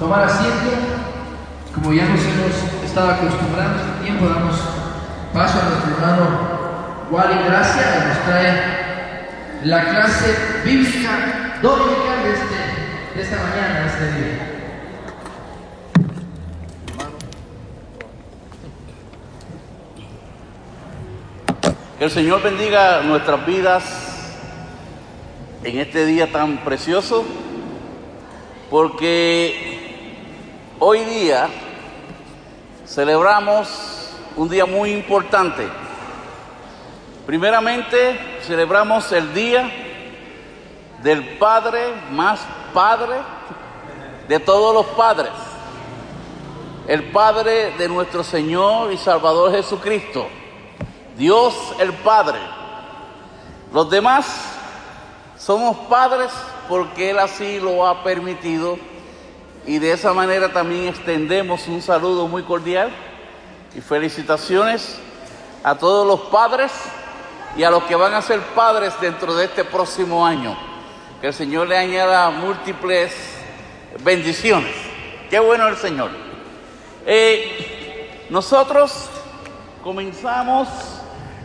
tomar asiento. Como ya nos hemos estado acostumbrando este tiempo, damos paso a nuestro hermano Wally Gracia, que nos trae la clase bíblica dominical de, este, de esta mañana, de este día. Que el Señor bendiga nuestras vidas en este día tan precioso, porque hoy día celebramos un día muy importante. Primeramente, celebramos el día del Padre más Padre de todos los padres, el Padre de nuestro Señor y Salvador Jesucristo Dios el Padre. Los demás somos padres porque Él así lo ha permitido y de esa manera también extendemos un saludo muy cordial y felicitaciones a todos los padres y a los que van a ser padres dentro de este próximo año. Que el Señor le añada múltiples bendiciones. Qué bueno el Señor. Eh, nosotros comenzamos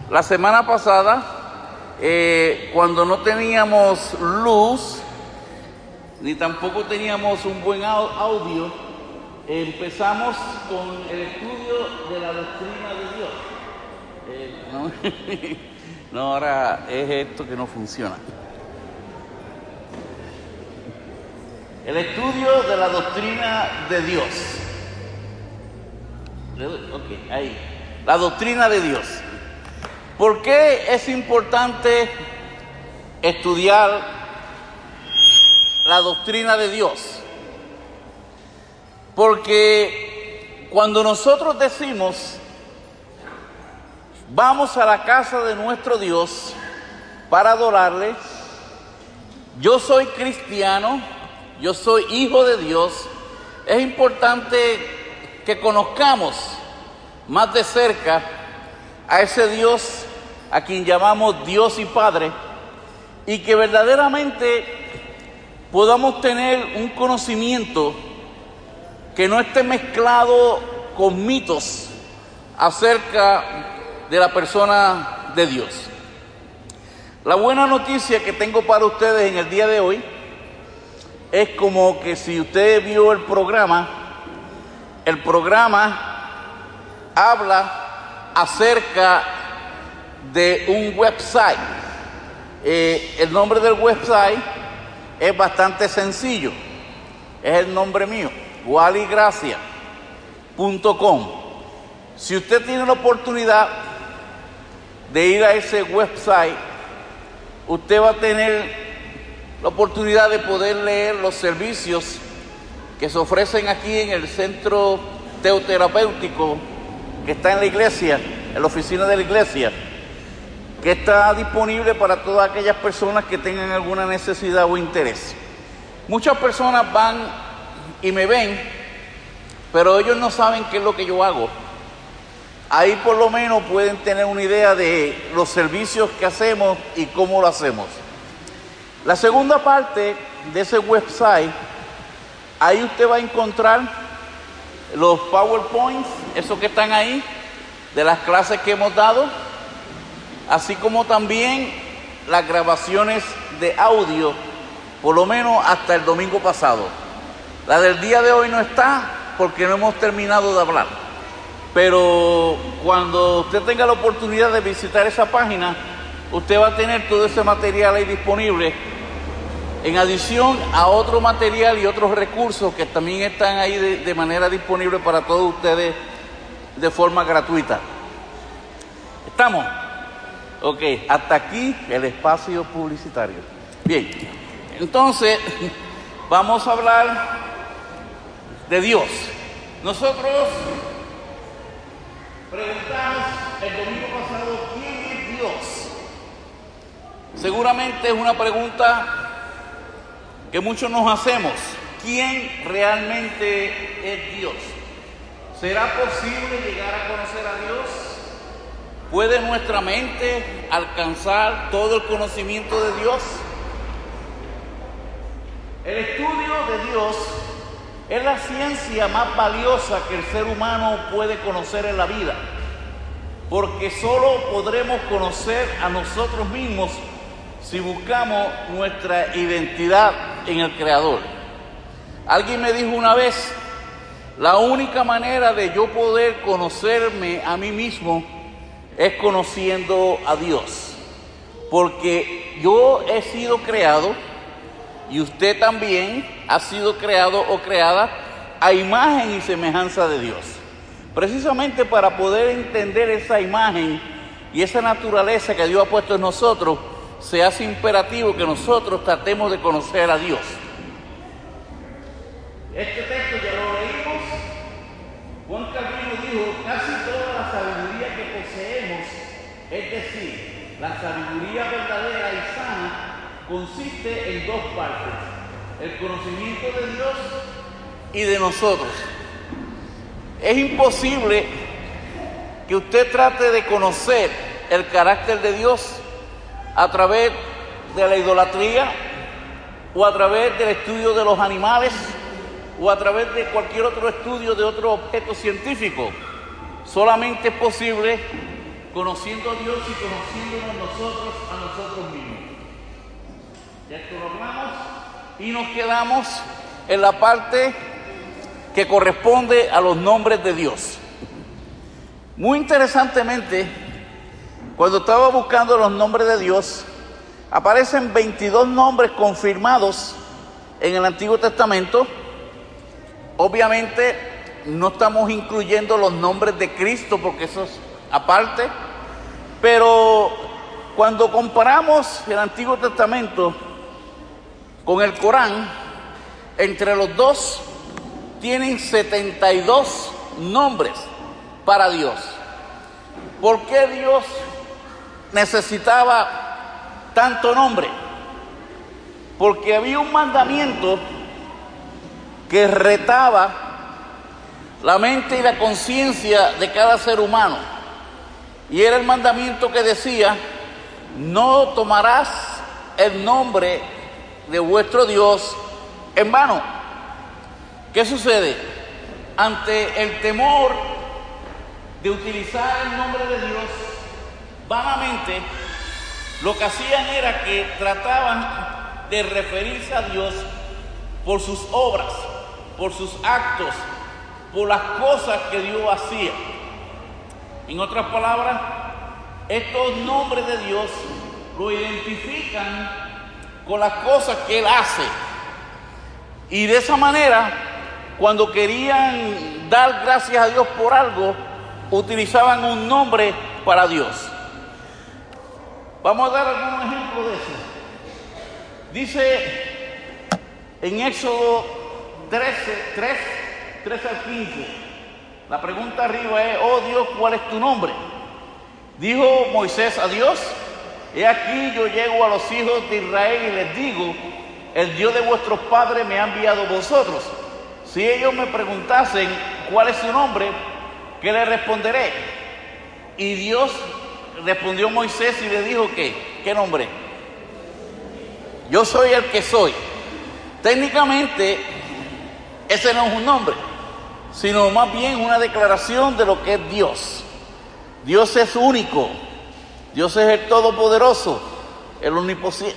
la semana pasada, eh, cuando no teníamos luz, ni tampoco teníamos un buen audio, empezamos con el estudio de la doctrina de Dios. Eh, no, ahora es esto que no funciona. El estudio de la doctrina de Dios. Ok, ahí. La doctrina de Dios. ¿Por qué es importante estudiar la doctrina de Dios? Porque cuando nosotros decimos, vamos a la casa de nuestro Dios para adorarle, yo soy cristiano, yo soy hijo de Dios, es importante que conozcamos más de cerca a ese Dios a quien llamamos Dios y Padre, y que verdaderamente podamos tener un conocimiento que no esté mezclado con mitos acerca de la persona de Dios. La buena noticia que tengo para ustedes en el día de hoy es como que si usted vio el programa, el programa habla acerca de un website. Eh, el nombre del website es bastante sencillo. Es el nombre mío, waligracia.com. Si usted tiene la oportunidad de ir a ese website, usted va a tener la oportunidad de poder leer los servicios que se ofrecen aquí en el centro teoterapéutico que está en la iglesia, en la oficina de la iglesia que está disponible para todas aquellas personas que tengan alguna necesidad o interés. Muchas personas van y me ven, pero ellos no saben qué es lo que yo hago. Ahí por lo menos pueden tener una idea de los servicios que hacemos y cómo lo hacemos. La segunda parte de ese website, ahí usted va a encontrar los PowerPoints, esos que están ahí, de las clases que hemos dado así como también las grabaciones de audio, por lo menos hasta el domingo pasado. La del día de hoy no está porque no hemos terminado de hablar. Pero cuando usted tenga la oportunidad de visitar esa página, usted va a tener todo ese material ahí disponible, en adición a otro material y otros recursos que también están ahí de, manera disponible para todos ustedes de forma gratuita. ¿Estamos? Ok, hasta aquí el espacio publicitario. Bien, entonces vamos a hablar de Dios. Nosotros preguntamos el domingo pasado, ¿quién es Dios? Seguramente es una pregunta que muchos nos hacemos. ¿Quién realmente es Dios? ¿Será posible llegar a conocer a Dios? ¿Puede nuestra mente alcanzar todo el conocimiento de Dios? El estudio de Dios Es la ciencia más valiosa que el ser humano puede conocer en la vida, porque solo podremos conocer a nosotros mismos si buscamos nuestra identidad en el Creador. Alguien me dijo una vez, la única manera de yo poder conocerme a mí mismo es conociendo a Dios, porque yo he sido creado y usted también ha sido creado o creada a imagen y semejanza de Dios. Precisamente para poder entender esa imagen y esa naturaleza que Dios ha puesto en nosotros, se hace imperativo que nosotros tratemos de conocer a Dios. Este texto ya lo leímos. Juan Calvino dijo, casi toda la sabiduría que poseemos, es decir, la sabiduría verdadera y sana, consiste en dos partes, el conocimiento de Dios y de nosotros. Es imposible que usted trate de conocer el carácter de Dios a través de la idolatría o a través del estudio de los animales o a través de cualquier otro estudio de otro objeto científico. Solamente es posible conociendo a Dios y conociéndonos nosotros a nosotros mismos. Ya y nos quedamos en la parte que corresponde a los nombres de Dios. Muy interesantemente, cuando estaba buscando los nombres de Dios, aparecen 22 nombres confirmados en el Antiguo Testamento. Obviamente no estamos incluyendo los nombres de Cristo porque eso es aparte, pero cuando comparamos el Antiguo Testamento con el Corán, entre los dos tienen 72 nombres para Dios. ¿Por qué Dios necesitaba tanto nombre? Porque había un mandamiento que retaba la mente y la conciencia de cada ser humano. Y era el mandamiento que decía, no tomarás el nombre de vuestro Dios en vano. ¿Qué sucede? Ante el temor de utilizar el nombre de Dios vanamente, lo que hacían era que trataban de referirse a Dios por sus obras, por sus actos, por las cosas que Dios hacía. En otras palabras, estos nombres de Dios lo identifican con las cosas que Él hace. Y de esa manera, cuando querían dar gracias a Dios por algo, utilizaban un nombre para Dios. Vamos a dar algún ejemplo de eso. Dice en Éxodo 13, 3, 13 al 15. La pregunta arriba es, oh Dios, ¿cuál es tu nombre? Dijo Moisés a Dios, He aquí yo llego a los hijos de Israel y les digo, el Dios de vuestros padres me ha enviado vosotros. Si ellos me preguntasen cuál es su nombre, ¿qué le responderé? Y Dios respondió a Moisés y le dijo que, ¿qué nombre? Yo soy el que soy. Técnicamente, ese no es un nombre, sino más bien una declaración de lo que es Dios. Dios es único, Dios es el Todopoderoso, el,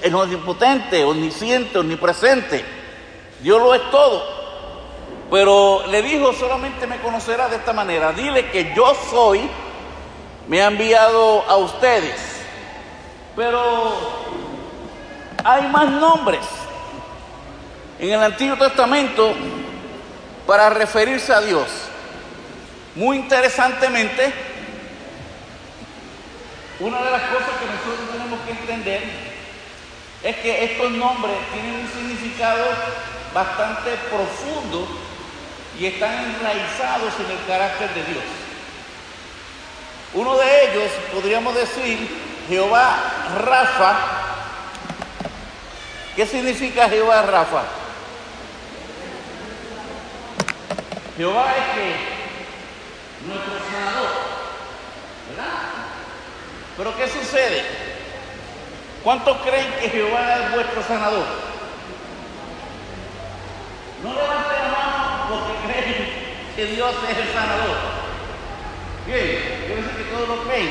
el omnipotente, omnisciente, omnipresente. Dios lo es todo. Pero le dijo, solamente me conocerá de esta manera. Dile que yo soy, me ha enviado a ustedes. Pero hay más nombres en el Antiguo Testamento para referirse a Dios. Muy interesantemente, una de las cosas que nosotros tenemos que entender es que estos nombres tienen un significado bastante profundo y están enraizados en el carácter de Dios. Uno de ellos, podríamos decir, Jehová Rafa. ¿Qué significa Jehová Rafa? Jehová es que nuestro sanador. Pero ¿qué sucede? ¿Cuántos creen que Jehová es vuestro sanador? No levanten la mano que Dios es el sanador. Bien, yo sé que todos lo creen.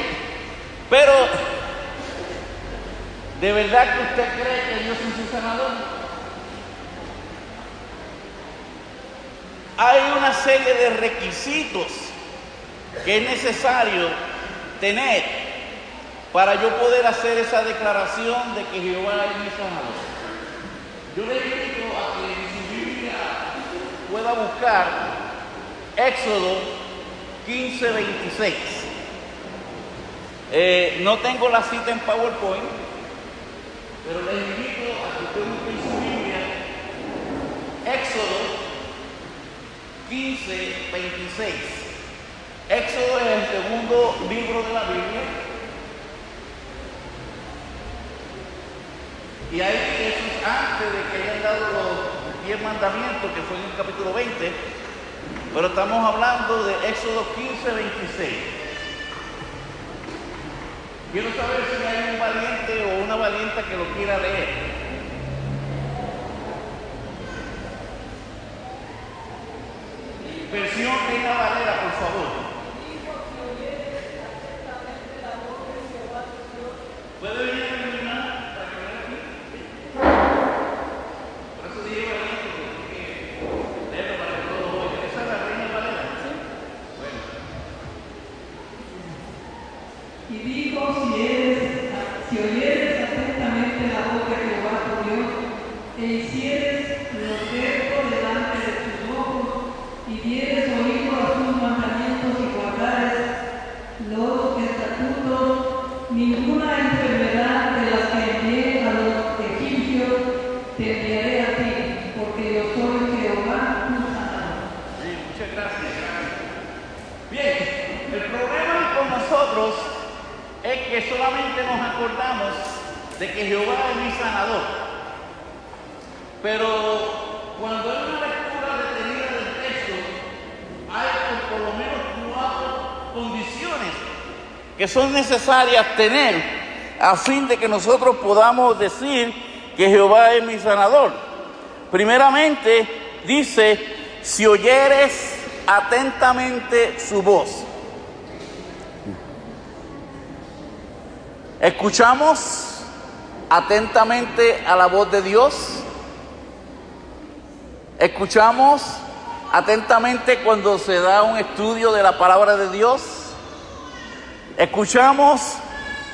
Pero, ¿de verdad que usted cree que Dios es el sanador? Hay una serie de requisitos que es necesario tener para yo poder hacer esa declaración de que Jehová es mi sanador. Yo le invito a que en su Biblia pueda buscar Éxodo 15, 26. Eh, no tengo la cita en PowerPoint, pero le invito a que usted busque en su Biblia Éxodo 15, 26. Éxodo es el segundo libro de la Biblia. Y ahí eso es antes de que hayan dado los diez mandamientos, que fue en el capítulo 20. Pero estamos hablando de Éxodo 15, 26. Quiero saber si hay un valiente o una valiente que lo quiera leer. Versión Reina Valera, por favor. ¿Puede venir a terminar para que vea aquí? Por eso dije valiente, porque leerlo para que todos lo oigan. ¿Esa es la Reina Valera? Sí. Bueno. Y dijo, si, eres, si oyeres atentamente la voz de Jehová tu Dios, e hicieres lo recto delante de tus ojos, y dieres oído a sus mandamientos y guardares los estatutos, ninguna enfermedad de las que envié a los egipcios te enviaré a ti, porque yo soy Jehová tu sanador. Sí, muchas gracias. Bien, el problema con nosotros es que solamente nos acordamos de que Jehová es mi sanador. Pero cuando hay una lectura detenida del texto, hay por lo menos cuatro condiciones que son necesarias tener a fin de que nosotros podamos decir que Jehová es mi sanador. Primeramente, dice, si oyeres atentamente su voz. Escuchamos atentamente a la voz de Dios. Escuchamos atentamente cuando se da un estudio de la palabra de Dios. Escuchamos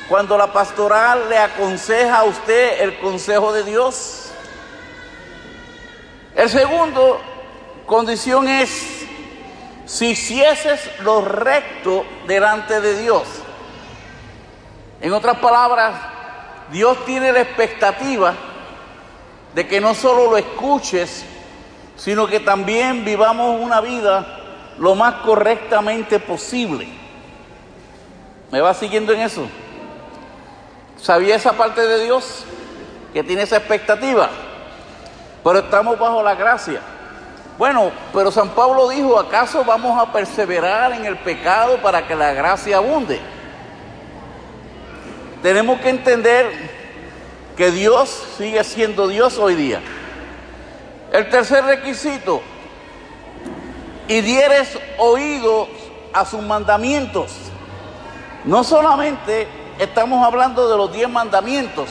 cuando la pastoral le aconseja a usted el consejo de Dios. El segundo condición es si hicieses lo recto delante de Dios. En otras palabras, Dios tiene la expectativa de que no solo lo escuches, sino que también vivamos una vida lo más correctamente posible. ¿Me va siguiendo en eso? ¿Sabía esa parte de Dios que tiene esa expectativa? Pero estamos bajo la gracia. Bueno, pero San Pablo dijo, ¿acaso vamos a perseverar en el pecado para que la gracia abunde? Tenemos que entender que Dios sigue siendo Dios hoy día. El tercer requisito, y dieres oídos a sus mandamientos. No solamente estamos hablando de los diez mandamientos,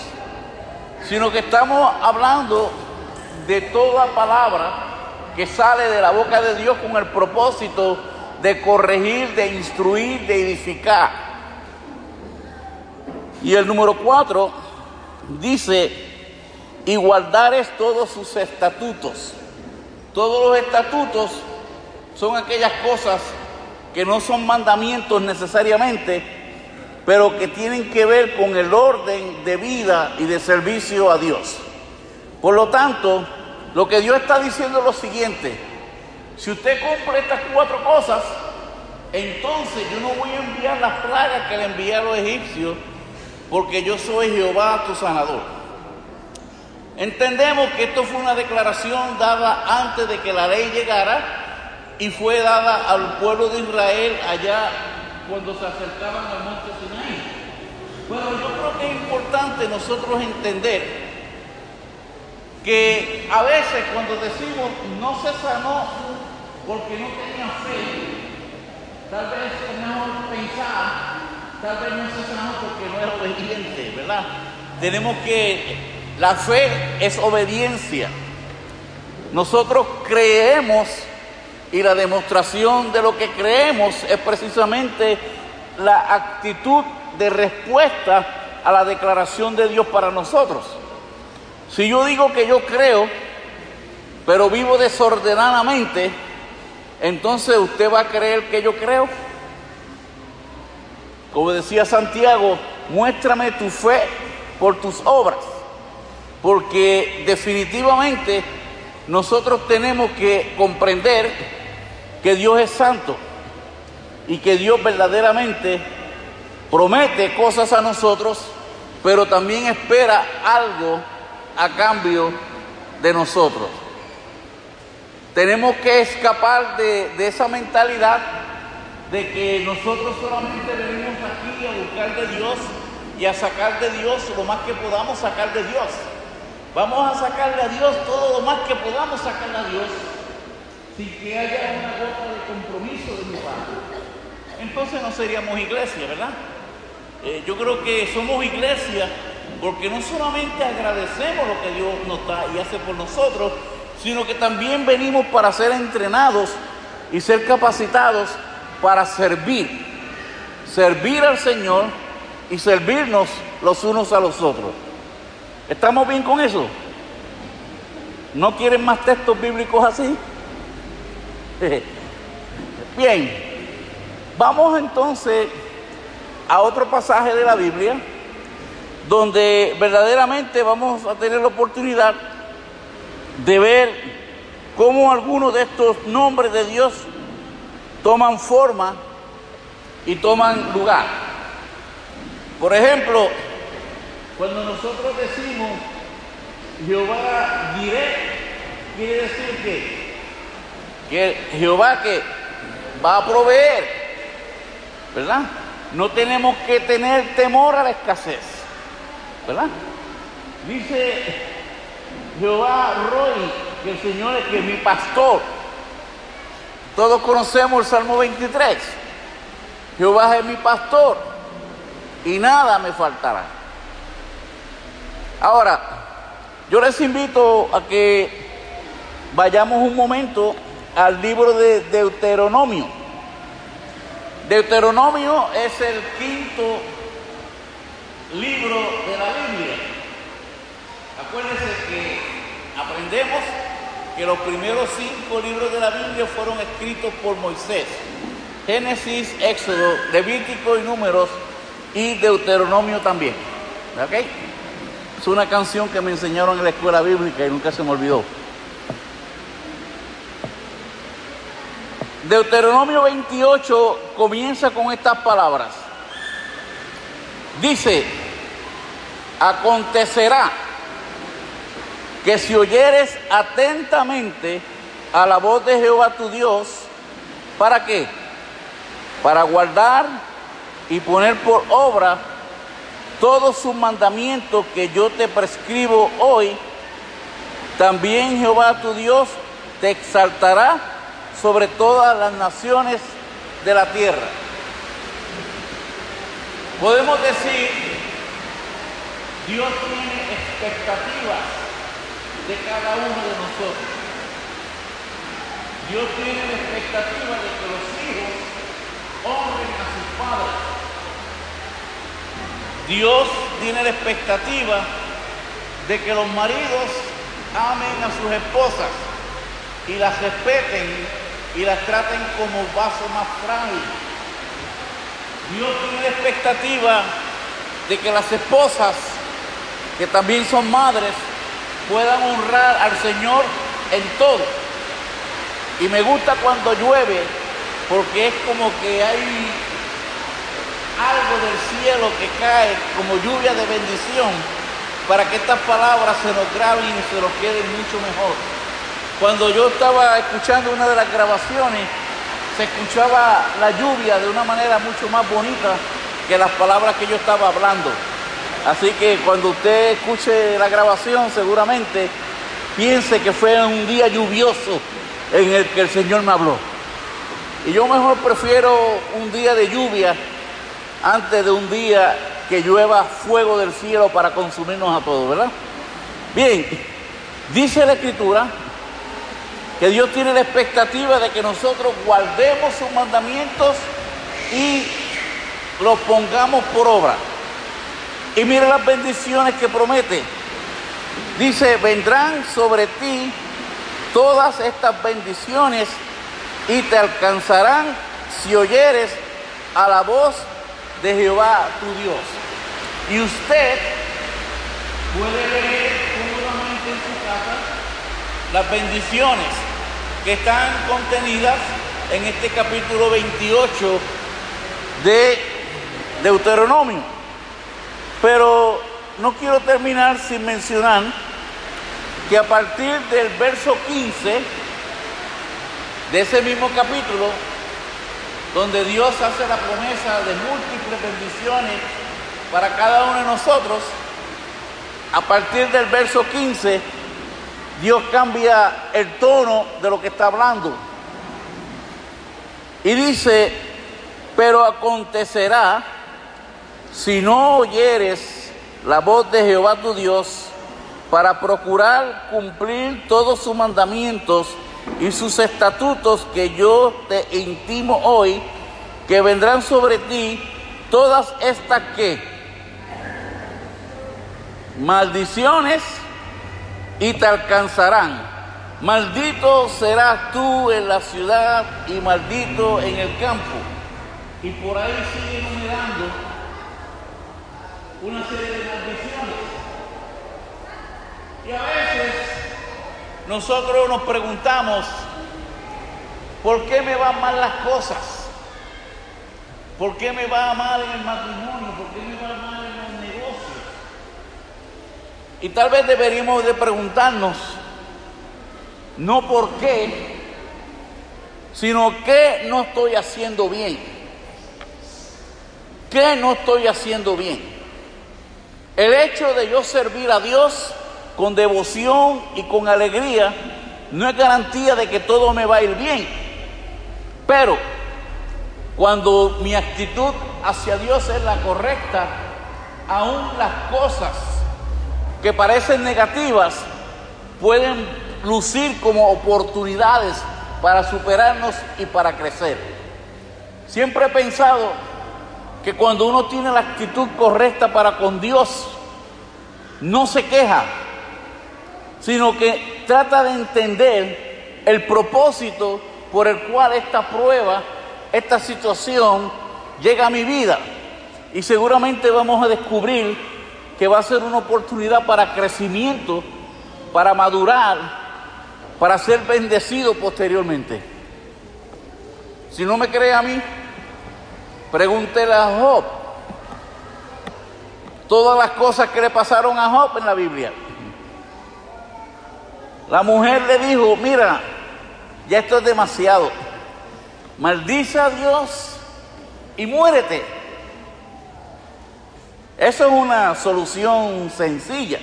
sino que estamos hablando de toda palabra que sale de la boca de Dios con el propósito de corregir, de instruir, de edificar. Y el número cuatro dice, y guardares todos sus estatutos. Todos los estatutos son aquellas cosas que no son mandamientos necesariamente, pero que tienen que ver con el orden de vida y de servicio a Dios. Por lo tanto, lo que Dios está diciendo es lo siguiente, si usted cumple estas cuatro cosas, entonces yo no voy a enviar las plagas que le envié a los egipcios, porque yo soy Jehová tu sanador. Entendemos que esto fue una declaración dada antes de que la ley llegara y fue dada al pueblo de Israel allá cuando se acercaban al monte Sinaí. Bueno, yo creo que es importante nosotros entender que a veces cuando decimos no se sanó porque no tenían fe. Tal vez es mejor pensar, tal vez no se sanó porque no era obediente, ¿verdad? Tenemos que, la fe es obediencia. Nosotros creemos y la demostración de lo que creemos es precisamente la actitud de respuesta a la declaración de Dios para nosotros. Si yo digo que yo creo, pero vivo desordenadamente, entonces usted va a creer que yo creo. Como decía Santiago, muéstrame tu fe por tus obras, porque definitivamente nosotros tenemos que comprender que Dios es santo y que Dios verdaderamente promete cosas a nosotros, pero también espera algo a cambio de nosotros. Tenemos que escapar de, esa mentalidad de que nosotros solamente venimos aquí a buscar de Dios y a sacar de Dios lo más que podamos sacar de Dios. Vamos a sacarle a Dios todo lo más que podamos sacarle a Dios sin que haya una gota de compromiso de mi parte. Entonces no seríamos iglesia, ¿verdad? Eh, yo creo que somos iglesia porque no solamente agradecemos lo que Dios nos da y hace por nosotros, sino que también venimos para ser entrenados y ser capacitados para servir, servir al Señor y servirnos los unos a los otros. ¿Estamos bien con eso? ¿No quieren más textos bíblicos así? Bien, vamos entonces a otro pasaje de la Biblia donde verdaderamente vamos a tener la oportunidad de ver cómo algunos de estos nombres de Dios toman forma y toman lugar. Por ejemplo, cuando nosotros decimos Jehová diré, quiere decir que, que Jehová que va a proveer, ¿verdad? No tenemos que tener temor a la escasez, ¿verdad? Dice Jehová Roy, que el Señor es que es mi pastor. Todos conocemos el Salmo 23. Jehová es mi pastor y nada me faltará. Ahora, yo les invito a que vayamos un momento al libro de Deuteronomio. Deuteronomio es el quinto libro de la Biblia. Acuérdense que aprendemos que los primeros cinco libros de la Biblia fueron escritos por Moisés. Génesis, Éxodo, Levítico y Números y Deuteronomio también. Es una canción que me enseñaron en la escuela bíblica y nunca se me olvidó. Deuteronomio 28 comienza con estas palabras. Dice, acontecerá que si oyeres atentamente a la voz de Jehová tu Dios, ¿para qué? Para guardar y poner por obra todos sus mandamientos que yo te prescribo hoy, también Jehová tu Dios te exaltará sobre todas las naciones de la tierra. Podemos decir, Dios tiene expectativas de cada uno de nosotros. Dios tiene la expectativa de que los hijos honren a sus padres. Dios tiene la expectativa de que los maridos amen a sus esposas y las respeten y las traten como vaso más frágil. Dios tiene la expectativa de que las esposas, que también son madres, puedan honrar al Señor en todo. Y me gusta cuando llueve, porque es como que hay algo del cielo que cae como lluvia de bendición para que estas palabras se nos graben y se nos queden mucho mejor. Cuando yo estaba escuchando una de las grabaciones, se escuchaba la lluvia de una manera mucho más bonita que las palabras que yo estaba hablando. Así que cuando usted escuche la grabación, seguramente piense que fue un día lluvioso en el que el Señor me habló. Y yo mejor prefiero un día de lluvia antes de un día que llueva fuego del cielo para consumirnos a todos, ¿verdad? Bien, dice la Escritura que Dios tiene la expectativa de que nosotros guardemos sus mandamientos y los pongamos por obra. Y mire las bendiciones que promete. Dice, vendrán sobre ti todas estas bendiciones y te alcanzarán si oyeres a la voz de Jehová tu Dios. Y usted puede leer cómodamente en su casa las bendiciones que están contenidas en este capítulo 28 de Deuteronomio. Pero no quiero terminar sin mencionar que a partir del verso 15 de ese mismo capítulo, donde Dios hace la promesa de múltiples bendiciones para cada uno de nosotros, a partir del verso 15, Dios cambia el tono de lo que está hablando. Y dice, pero acontecerá, si no oyeres la voz de Jehová tu Dios, para procurar cumplir todos sus mandamientos y sus estatutos que yo te intimo hoy, que vendrán sobre ti todas estas que maldiciones y te alcanzarán. Maldito serás tú en la ciudad y maldito en el campo. Y por ahí sigue enumerando una serie de maldiciones. Y a veces nosotros nos preguntamos, ¿por qué me van mal las cosas? ¿Por qué me va mal en el matrimonio? ¿Por qué me va mal en los negocios? Y tal vez deberíamos de preguntarnos, no por qué, sino qué no estoy haciendo bien. ¿Qué no estoy haciendo bien? El hecho de yo servir a Dios con devoción y con alegría, no es garantía de que todo me va a ir bien. Pero cuando mi actitud hacia Dios es la correcta, aún las cosas que parecen negativas pueden lucir como oportunidades para superarnos y para crecer. Siempre he pensado que cuando uno tiene la actitud correcta para con Dios, no se queja, sino que trata de entender el propósito por el cual esta prueba, esta situación llega a mi vida. Y seguramente vamos a descubrir que va a ser una oportunidad para crecimiento, para madurar, para ser bendecido posteriormente. Si no me cree a mí, pregúntele a Job. Todas las cosas que le pasaron a Job en la Biblia. La mujer le dijo, mira, ya esto es demasiado. Maldice a Dios y muérete. Eso es una solución sencilla.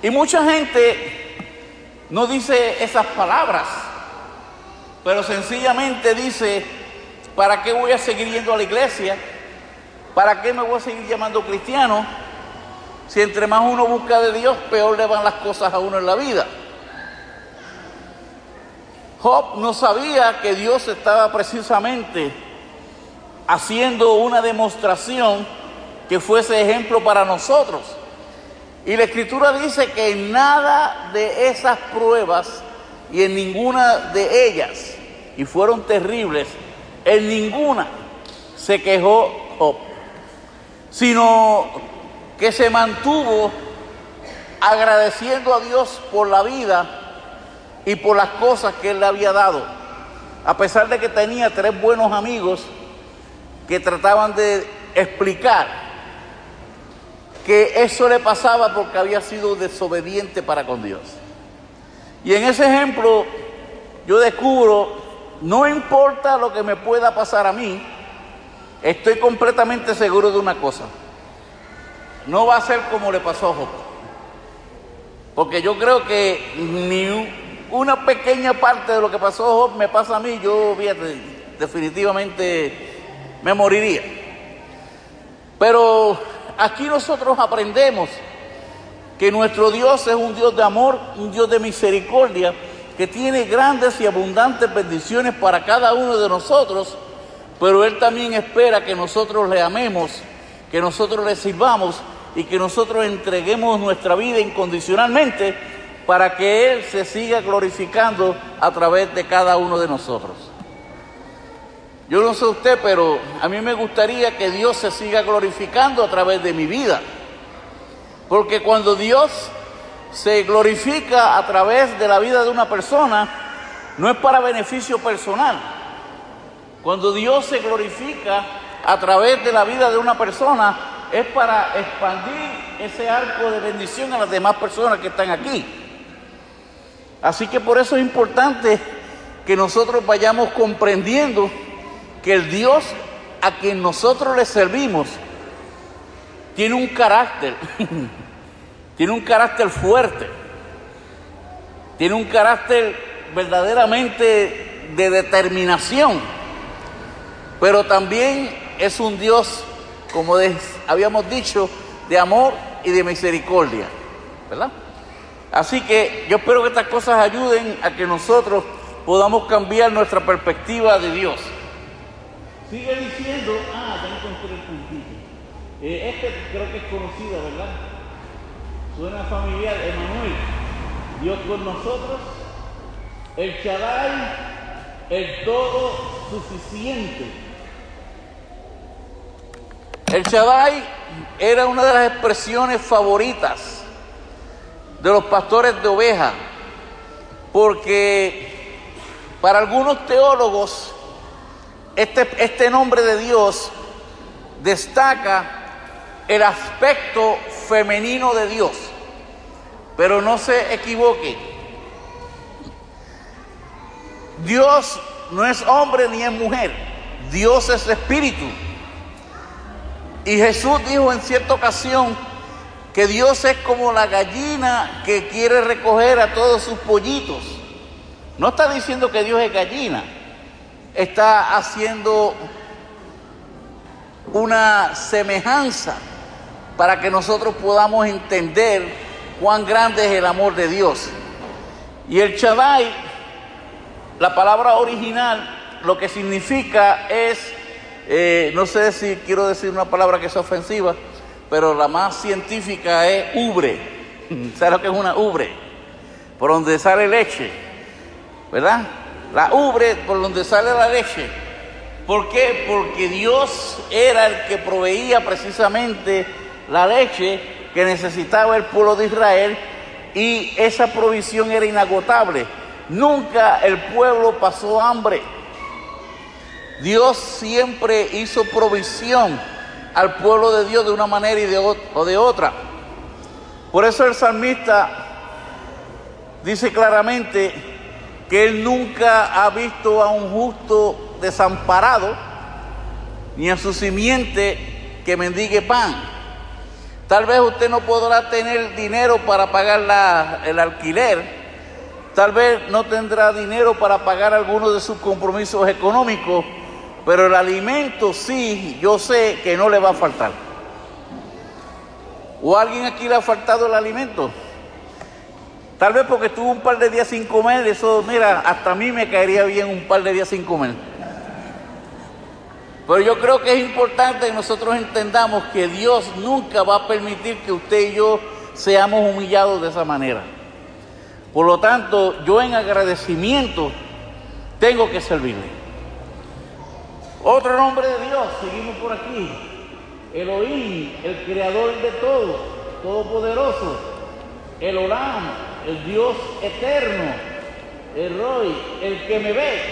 Y mucha gente no dice esas palabras, pero sencillamente dice, ¿para qué voy a seguir yendo a la iglesia? ¿Para qué me voy a seguir llamando cristiano? Si entre más uno busca de Dios, peor le van las cosas a uno en la vida. Job no sabía que Dios estaba precisamente haciendo una demostración que fuese ejemplo para nosotros. Y la escritura dice que en nada de esas pruebas y en ninguna de ellas, y fueron terribles, en ninguna se quejó Job, sino que se mantuvo agradeciendo a Dios por la vida y por las cosas que Él le había dado. A pesar de que tenía tres buenos amigos que trataban de explicar que eso le pasaba porque había sido desobediente para con Dios. Y en ese ejemplo yo descubro, no importa lo que me pueda pasar a mí, estoy completamente seguro de una cosa no va a ser como le pasó a Job. Porque yo creo que ni una pequeña parte de lo que pasó a Job me pasa a mí, yo definitivamente me moriría. Pero aquí nosotros aprendemos que nuestro Dios es un Dios de amor, un Dios de misericordia, que tiene grandes y abundantes bendiciones para cada uno de nosotros, pero Él también espera que nosotros le amemos, que nosotros le sirvamos y que nosotros entreguemos nuestra vida incondicionalmente para que Él se siga glorificando a través de cada uno de nosotros. Yo no sé usted, pero a mí me gustaría que Dios se siga glorificando a través de mi vida. Porque cuando Dios se glorifica a través de la vida de una persona, no es para beneficio personal. Cuando Dios se glorifica a través de la vida de una persona, es para expandir ese arco de bendición a las demás personas que están aquí. Así que por eso es importante que nosotros vayamos comprendiendo que el Dios a quien nosotros le servimos tiene un carácter, tiene un carácter fuerte, tiene un carácter verdaderamente de determinación, pero también es un Dios, como habíamos dicho, de amor y de misericordia, ¿verdad? Así que yo espero que estas cosas ayuden a que nosotros podamos cambiar nuestra perspectiva de Dios. Sigue diciendo, ah, ya encontré el puntito. Eh, este creo que es conocido, ¿verdad? Suena familiar, Emanuel. Dios con nosotros, el Shaddai, el todo suficiente. El Shaddai era una de las expresiones favoritas de los pastores de ovejas, porque para algunos teólogos este, este nombre de Dios destaca el aspecto femenino de Dios, pero no se equivoque. Dios no es hombre ni es mujer, Dios es espíritu. Y Jesús dijo en cierta ocasión, que Dios es como la gallina que quiere recoger a todos sus pollitos. No está diciendo que Dios es gallina, está haciendo una semejanza para que nosotros podamos entender cuán grande es el amor de Dios. Y el Shaddai, la palabra original, lo que significa es, eh, no sé si quiero decir una palabra que sea ofensiva, pero la más científica es ubre. ¿Sabes lo que es una ubre? Por donde sale leche, ¿verdad? La ubre por donde sale la leche. ¿Por qué? Porque Dios era el que proveía precisamente la leche que necesitaba el pueblo de Israel y esa provisión era inagotable. Nunca el pueblo pasó hambre. Dios siempre hizo provisión al pueblo de Dios de una manera y de o de otra. Por eso el salmista dice claramente que él nunca ha visto a un justo desamparado, ni a su simiente que mendigue pan. Tal vez usted no podrá tener dinero para pagar el alquiler, tal vez no tendrá dinero para pagar algunos de sus compromisos económicos, pero el alimento sí, yo sé que no le va a faltar. ¿O alguien aquí le ha faltado el alimento? Tal vez porque estuvo un par de días sin comer, eso, mira, hasta a mí me caería bien un par de días sin comer. Pero yo creo que es importante que nosotros entendamos que Dios nunca va a permitir que usted y yo seamos humillados de esa manera. Por lo tanto, yo en agradecimiento tengo que servirle. Otro nombre de Dios, seguimos por aquí. Elohim, el creador de todo, todopoderoso. El Olam, el Dios eterno. El Roy, el que me ve.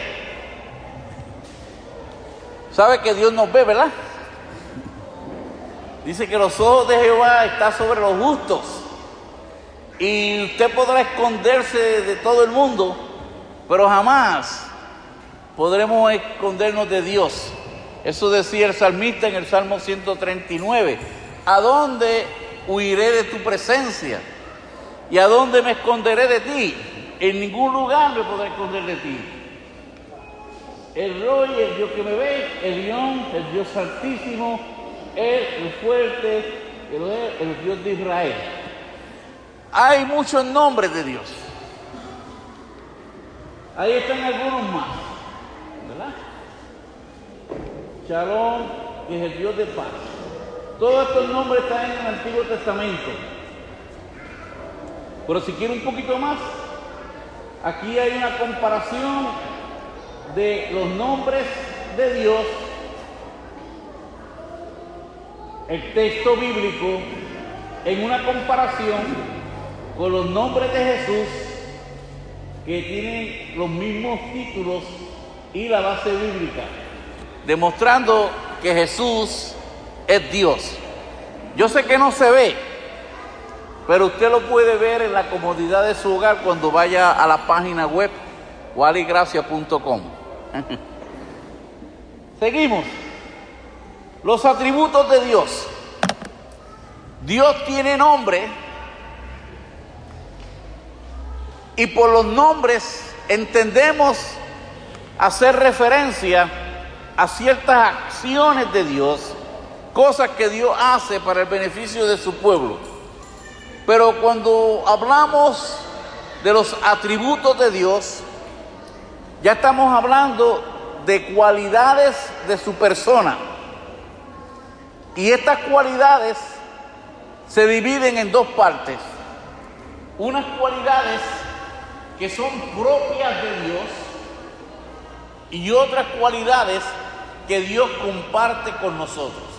¿Sabe que Dios nos ve, verdad? Dice que los ojos de Jehová están sobre los justos. Y usted podrá esconderse de todo el mundo, pero jamás podremos escondernos de Dios. Eso decía el salmista en el Salmo 139. ¿A dónde huiré de tu presencia? ¿Y a dónde me esconderé de ti? En ningún lugar me podré esconder de ti. El Roy, el Dios que me ve, el león, el Dios altísimo, él, el fuerte, el, el Dios de Israel. Hay muchos nombres de Dios. Ahí están algunos más, ¿verdad? Shalom, que es el Dios de paz. Todos estos nombres están en el Antiguo Testamento. Pero si quiere un poquito más, aquí hay una comparación de los nombres de Dios, el texto bíblico, en una comparación con los nombres de Jesús, que tienen los mismos títulos y la base bíblica, demostrando que Jesús es Dios. Yo sé que no se ve, pero usted lo puede ver en la comodidad de su hogar cuando vaya a la página web waligracia.com. Seguimos. Los atributos de Dios. Dios tiene nombre y por los nombres entendemos hacer referencia a ciertas acciones de Dios, cosas que Dios hace para el beneficio de su pueblo. Pero cuando hablamos de los atributos de Dios, ya estamos hablando de cualidades de su persona. Y estas cualidades se dividen en dos partes. Unas cualidades que son propias de Dios y otras cualidades que Dios comparte con nosotros.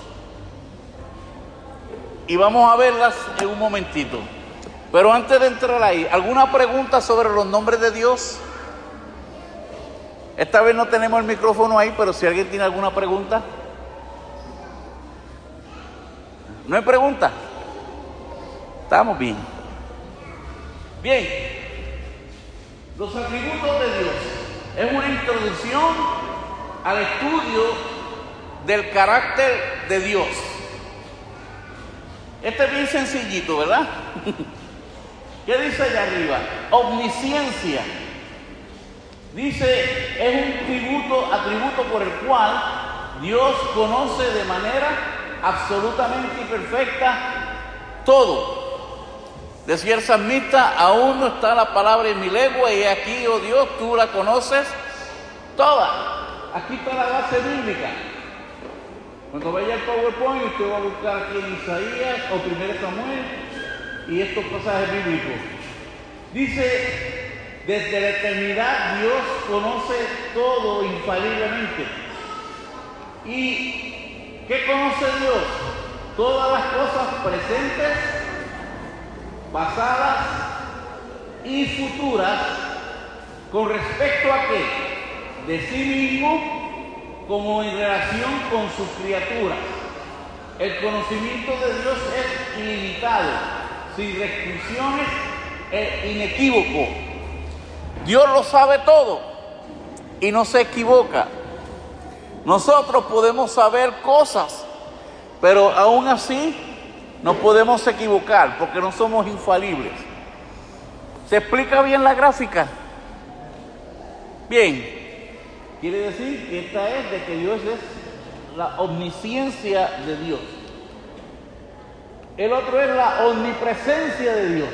Y vamos a verlas en un momentito. Pero antes de entrar ahí, ¿alguna pregunta sobre los nombres de Dios? Esta vez no tenemos el micrófono ahí, pero si alguien tiene alguna pregunta. ¿No hay pregunta? Estamos bien. Bien. Los atributos de Dios es una introducción al estudio del carácter de Dios. Este es bien sencillito, ¿verdad? ¿Qué dice allá arriba? Omnisciencia. Dice, es un tributo, atributo por el cual Dios conoce de manera absolutamente perfecta todo. Decía el salmista, aún no está la palabra en mi lengua y aquí, oh Dios, tú la conoces toda. Aquí está la base bíblica. Cuando vaya el PowerPoint, usted va a buscar aquí en Isaías o 1 Samuel y estos pasajes bíblicos. Dice, desde la eternidad Dios conoce todo infaliblemente. ¿Y qué conoce Dios? Todas las cosas presentes, pasadas y futuras con respecto a qué? De sí mismo como en relación con sus criaturas. El conocimiento de Dios es ilimitado, sin restricciones e inequívoco. Dios lo sabe todo y no se equivoca. Nosotros podemos saber cosas, pero aún así no podemos equivocar porque no somos infalibles. ¿Se explica bien la gráfica? Bien, Quiere decir que esta es de que Dios es la omnisciencia de Dios. El otro es la omnipresencia de Dios.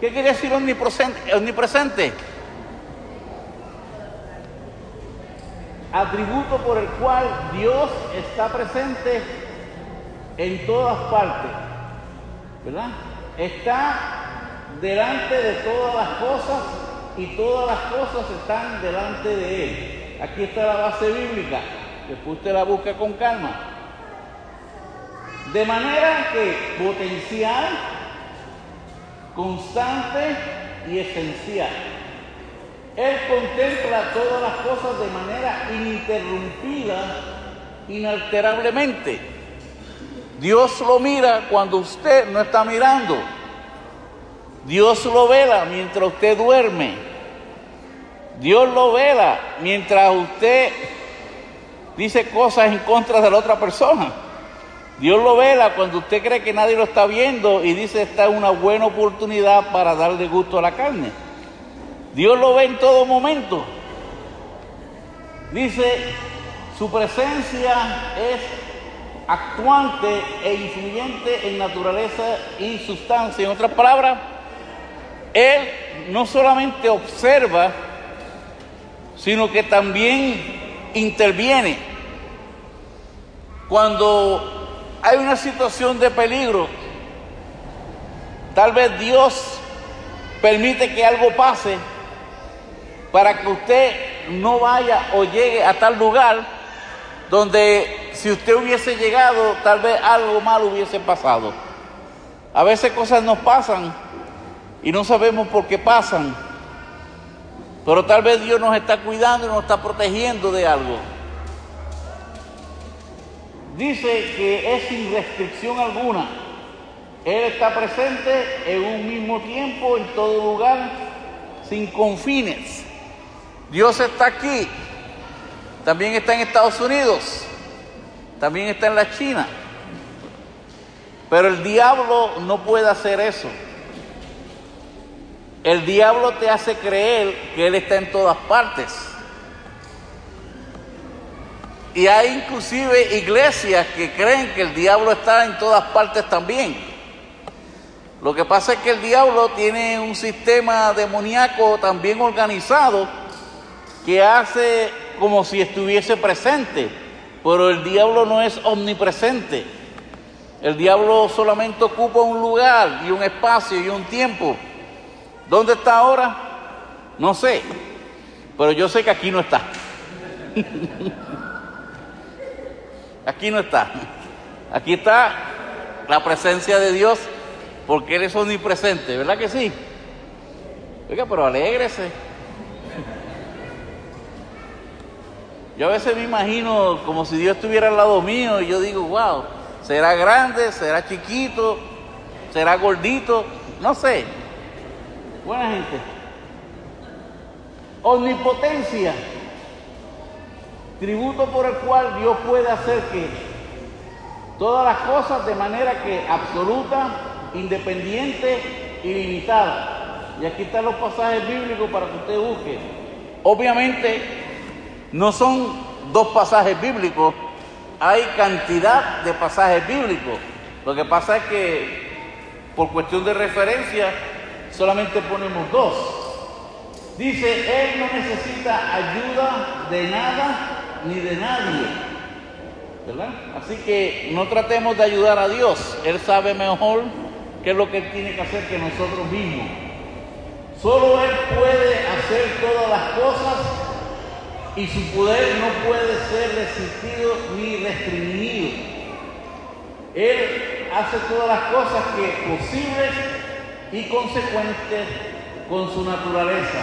¿Qué quiere decir omnipresente? omnipresente? Atributo por el cual Dios está presente en todas partes. ¿Verdad? Está delante de todas las cosas y todas las cosas están delante de Él. Aquí está la base bíblica. Después usted la busca con calma. De manera que potencial, constante y esencial. Él contempla todas las cosas de manera ininterrumpida, inalterablemente. Dios lo mira cuando usted no está mirando. Dios lo vela mientras usted duerme. Dios lo vela mientras usted dice cosas en contra de la otra persona. Dios lo vela cuando usted cree que nadie lo está viendo y dice esta es una buena oportunidad para darle gusto a la carne. Dios lo ve en todo momento. Dice, su presencia es actuante e influyente en naturaleza y sustancia. En otras palabras, Él no solamente observa, sino que también interviene. Cuando hay una situación de peligro, tal vez Dios permite que algo pase para que usted no vaya o llegue a tal lugar donde si usted hubiese llegado, tal vez algo malo hubiese pasado. A veces cosas nos pasan y no sabemos por qué pasan, pero tal vez Dios nos está cuidando y nos está protegiendo de algo. Dice que es sin restricción alguna. Él está presente en un mismo tiempo, en todo lugar, sin confines. Dios está aquí, también está en Estados Unidos, también está en la China. Pero el diablo no puede hacer eso. El diablo te hace creer que Él está en todas partes. Y hay inclusive iglesias que creen que el diablo está en todas partes también. Lo que pasa es que el diablo tiene un sistema demoníaco también organizado que hace como si estuviese presente, pero el diablo no es omnipresente. El diablo solamente ocupa un lugar y un espacio y un tiempo. ¿Dónde está ahora? No sé, pero yo sé que aquí no está. aquí no está. Aquí está la presencia de Dios porque Él es omnipresente, ¿verdad que sí? Oiga, pero alégrese. Yo a veces me imagino como si Dios estuviera al lado mío y yo digo, wow, será grande, será chiquito, será gordito, no sé. Buena gente. Omnipotencia, tributo por el cual Dios puede hacer que todas las cosas de manera que absoluta, independiente y limitada. Y aquí están los pasajes bíblicos para que usted busque. Obviamente no son dos pasajes bíblicos, hay cantidad de pasajes bíblicos. Lo que pasa es que por cuestión de referencia solamente ponemos dos. Dice, Él no necesita ayuda de nada ni de nadie. ¿Verdad? Así que no tratemos de ayudar a Dios. Él sabe mejor qué es lo que Él tiene que hacer que nosotros mismos. Solo Él puede hacer todas las cosas y su poder no puede ser resistido ni restringido. Él hace todas las cosas que posibles y consecuentes con su naturaleza.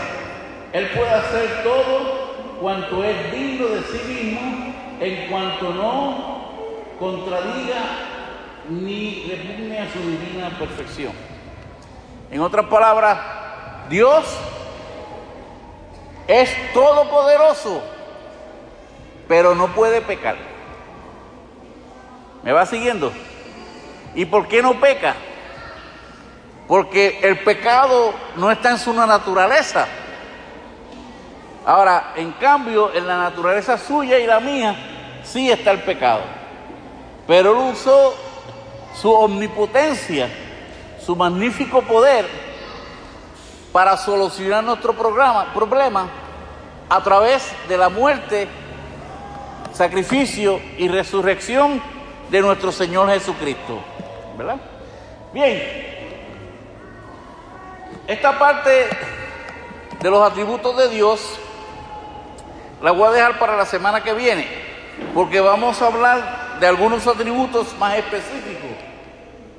Él puede hacer todo cuanto es digno de sí mismo en cuanto no contradiga ni repugne a su divina perfección. En otras palabras, Dios es todopoderoso, pero no puede pecar. ¿Me va siguiendo? ¿Y por qué no peca? Porque el pecado no está en su naturaleza. Ahora, en cambio, en la naturaleza suya y la mía, sí está el pecado. Pero él usó su omnipotencia, su magnífico poder para solucionar nuestro problema a través de la muerte, sacrificio y resurrección de nuestro Señor Jesucristo. ¿Verdad? Bien, esta parte de los atributos de Dios la voy a dejar para la semana que viene, porque vamos a hablar de algunos atributos más específicos,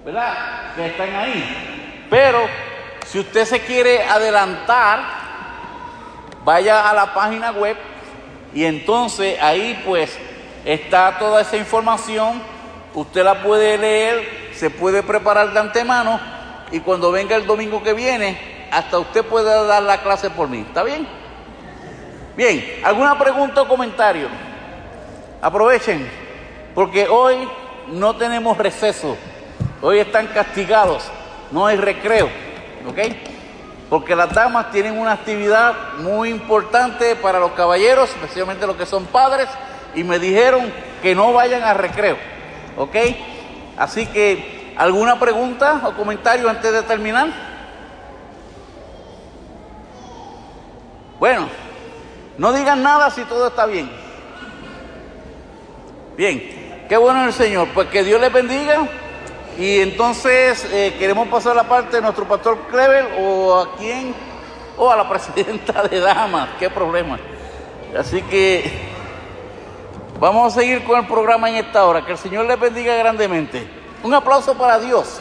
¿verdad? Que están ahí. Pero si usted se quiere adelantar, vaya a la página web y entonces ahí pues está toda esa información. Usted la puede leer, se puede preparar de antemano y cuando venga el domingo que viene, hasta usted puede dar la clase por mí. ¿Está bien? Bien, ¿alguna pregunta o comentario? Aprovechen, porque hoy no tenemos receso. Hoy están castigados, no hay recreo. ¿Ok? porque las damas tienen una actividad muy importante para los caballeros, especialmente los que son padres, y me dijeron que no vayan a recreo, ¿ok? Así que, ¿alguna pregunta o comentario antes de terminar? Bueno, no digan nada si todo está bien. Bien, qué bueno el Señor, pues que Dios les bendiga. Y entonces eh, queremos pasar la parte de nuestro pastor Kleber o a quién, o a la presidenta de damas, qué problema. Así que vamos a seguir con el programa en esta hora. Que el Señor les bendiga grandemente. Un aplauso para Dios.